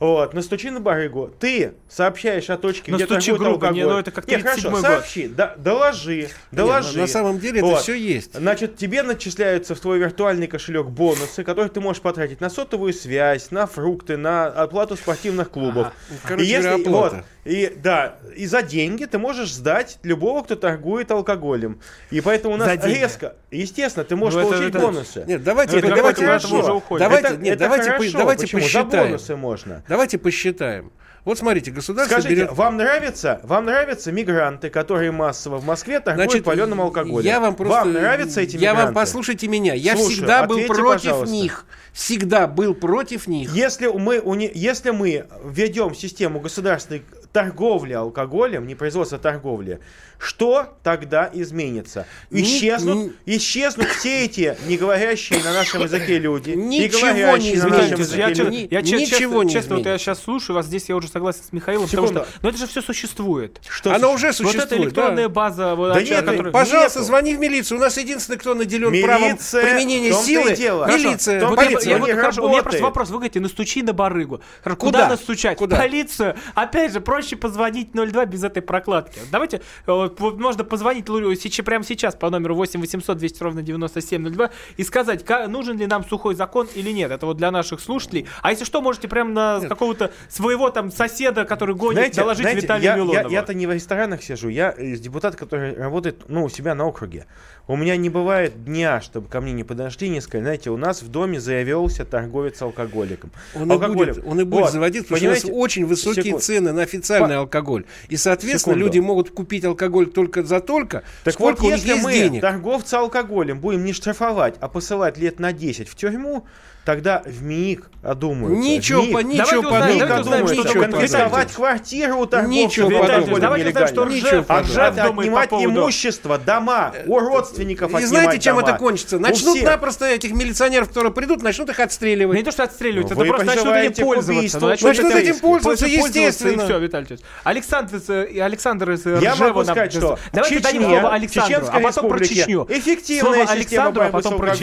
Вот, настучи на барыгу. Ты сообщаешь о точке, где Настучи торгуют грубо, не, алкоголь. ну это как Не, хорошо, 37-й год. сообщи, да, доложи, доложи. на самом деле это всё есть. Значит, тебе начисляются в твой виртуальный кошелек бонусы, которые ты можешь потратить на сотовую связь, на фрукты, на оплату спортивных клубов. Ага. Короче и если, вот, и да, и за деньги ты можешь сдать любого, кто торгует алкоголем. И поэтому у нас За резко, естественно, ты можешь Ну, это- получить это- бонусы. Нет, давайте, Это давайте, хорошо. давайте, уже уходим. давайте, Это- нет, это давайте, по- хорошо. давайте Почему? За посчитаем. бонусы можно. Давайте посчитаем. Вот смотрите, государство Скажите, берет... вам нравится, вам нравятся мигранты, которые массово в Москве торгуют Значит, паленым алкоголем? Я вам просто... Вам нравятся эти Я мигранты? вам послушайте меня. Я Слушаю, всегда был ответьте, против пожалуйста. них. Всегда был против них. Если мы, уни- если мы введем систему государственной торговли алкоголем, не производства, торговли, что тогда изменится? Ни- Исчезнут, ни- исчезнут все эти не говорящие на нашем языке люди, не Ничего не нашем изменится. Я, я чё- ничего честно, не честно, вот я сейчас слушаю вас, здесь я уже согласен с Михаилом, Секунду. потому что, ну это же все существует. Что Оно существует? уже Вот существует. эта электронная да. база, вот, Да о нет, которая- Пожалуйста, Нету. звони в милицию. У нас единственный, кто наделен правом Милиция, применения том-то и силы. дело. Милиция, Хорошо, Вот я- полиция. я дело. вот не хорошо, у меня просто вопрос. Вы говорите, настучи на барыгу. Куда, Куда? настучать? Куда? Полицию. Опять же, проще позвонить 02 без этой прокладки. Давайте, э, можно позвонить сейчас, прямо сейчас по номеру 8 800 200 ровно 9702 и сказать, ка- нужен ли нам сухой закон или нет. Это вот для наших слушателей. А если что, можете прямо на какого-то своего там соседа, который гонит, Знаете, доложить знаете, Виталию я, Милонову. я, то не в ресторанах сижу, я депутат, который работает ну, у себя на округе. У меня не бывает дня, чтобы ко мне не подошли и не сказали, знаете, у нас в доме заявился торговец алкоголиком. Он и, Алкоголем. будет, он и будет Вот, заводить, потому что у нас понимаете? очень высокие Секунд. цены на официальный По- алкоголь. И, соответственно, Секунду. люди могут купить алкоголь только за только, Так сколько вот, у них если есть мы денег. торговца алкоголем будем не штрафовать, а посылать лет на 10 в тюрьму, тогда в МИИК одумаются. Ничего, по- ничего Давайте узнаем, подобного. давайте узнаем, что Ничего такое конфисковать квартиру у торговца Ничего подобного. давайте узнаем, что Ничего Ржев, Ржев думает по отнимать поводу... имущество, дома, у родственников И отнимать знаете, чем дома. это кончится? Начнут напросто этих милиционеров, которые придут, начнут их отстреливать. не то, что отстреливать, Ну, это просто начнут этим пользоваться. Ну, Начнут этим пользоваться, естественно. Все, Виталий Ильич. Александр, из, э, Александр из Я могу сказать, что Давайте дадим Чечне, слово в Александру, а потом про Чечню. эффективная система а борьбы с алкоголем.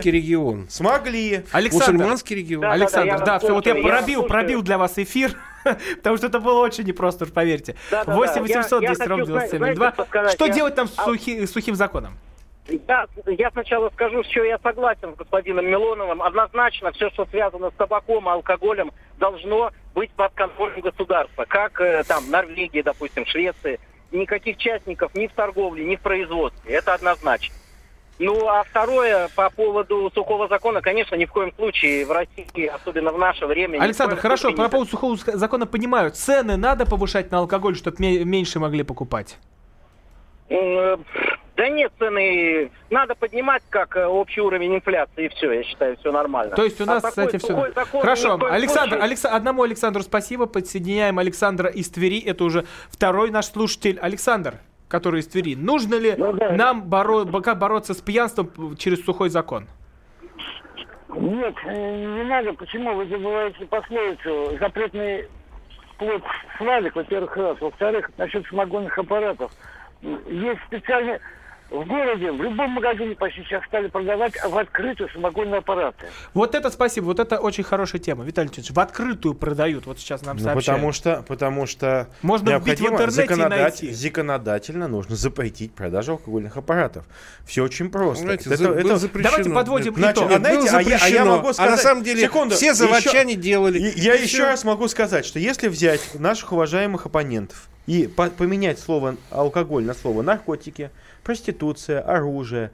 Чечню. Смогли. Смогли. Александр, Мусульманский регион. Да, Александр, я да, вас все, вот я слушаю, я пробил, пробил для вас эфир, потому что это было очень непросто, уж поверьте. Да-да-да, 8 я- 800 я 200 хочу, ровно знаете, 9702. что Я- делать там с А- сухи- сухим законом? Я, я сначала скажу, что я согласен с господином Милоновым. Однозначно, все, что связано с табаком и алкоголем, должно быть под контролем государства. Как э, там Норвегия, допустим, Швеция. Никаких частников ни в торговле, ни в производстве. Это однозначно. Ну, а второе, по поводу сухого закона, конечно, ни в коем случае в России, особенно в наше время... Александр, хорошо, по поводу сухого закона понимаю. Цены надо повышать на алкоголь, чтобы меньше могли покупать? М, Да нет, цены надо поднимать как э, общий уровень инфляции, и все, я считаю, все нормально. То есть у А нас, такой кстати, все. закон Хорошо, Александр, случае- Алекса- одному Александру спасибо. Подсоединяем Александра из Твери. Это уже второй наш слушатель. Александр, который из Твери. Нужно ли Ну нам боро- бо- как бороться с пьянством через сухой закон? Нет, не надо. Почему вы забываете пословицу? Запретный плод Славик, во-первых, раз. Во-вторых, насчет самогонных аппаратов. Есть специальные... В городе, в любом магазине почти сейчас стали продавать в открытую самогонные аппараты. Вот это спасибо, вот это очень хорошая тема. Виталий Леонидович, в открытую продают, вот сейчас нам Ну, сообщают. потому что, потому что Можно вбить в необходимо интернете и законодатель- найти. законодательно нужно запретить продажу алкогольных аппаратов. Все очень просто. Знаете, за- было запрещено. Давайте подводим Значит, итог. а знаете, а я, а я запрещено. могу А сказать... на самом деле Секунду, все еще- заводчане делали. И- Я И еще раз могу сказать, что если взять наших уважаемых оппонентов и по- поменять слово алкоголь на слово наркотики, проституция, оружие,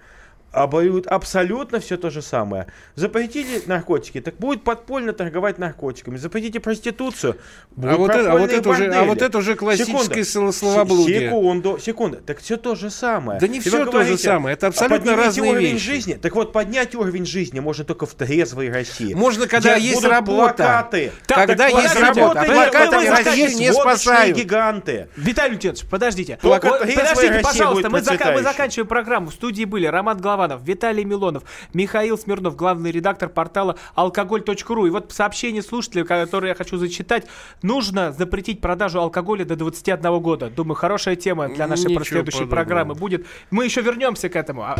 обоюют абсолютно все то же самое. Запретили наркотики, так будет подпольно торговать наркотиками. Запретите проституцию, будут А вот это- а вот это уже- а вот это уже классическое Секунда. сло- словоблудие. Секунду, секунду. Так все то же самое. Да не вы то же самое, это «А абсолютно поднимите разные уровень вещи». жизни. Так вот, поднять уровень жизни можно только в трезвой России. Можно, когда Где есть работа. Плакаты. Так, Когда так есть плакаты работа. не- Плакаты плакаты России не спасают. гиганты. Виталий Леонидович, подождите. Трезвая подождите, пожалуйста, мы, зака- мы заканчиваем программу. В студии были Роман Голованов, Виталий Милонов, Михаил Смирнов, главный редактор портала алкоголь.ру. И вот сообщение слушателей, которое я хочу зачитать. Нужно запретить продажу алкоголя до 21 года. Думаю, хорошая тема для нашей Ничего последующей подобного. программы будет. Мы еще вернемся к этому. А-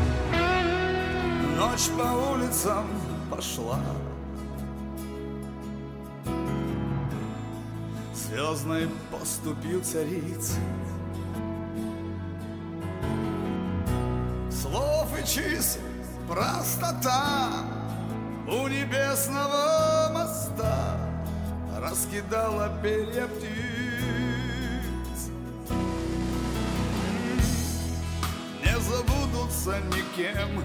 Ночь по улицам пошла Звездной поступил цариц Слов и чисел простота У небесного моста Раскидала перья птиц. Не забудутся никем.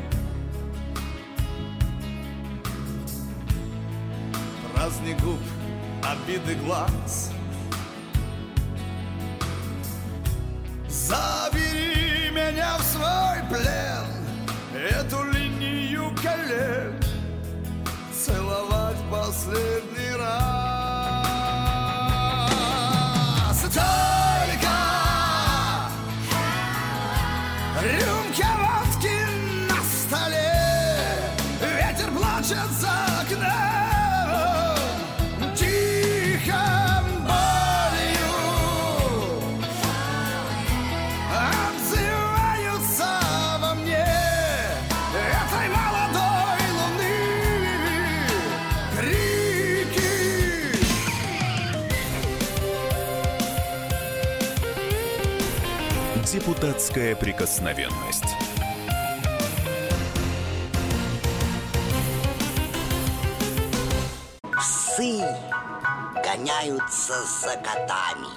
Праздник губ, обиды глаз. Забери меня в свой плен Эту линию колен Целовать последний Прикосновенность. Псы гоняются за котами.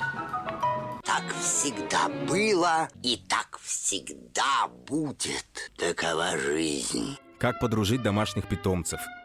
Так всегда было и так всегда будет. Такова жизнь. Как подружить домашних питомцев,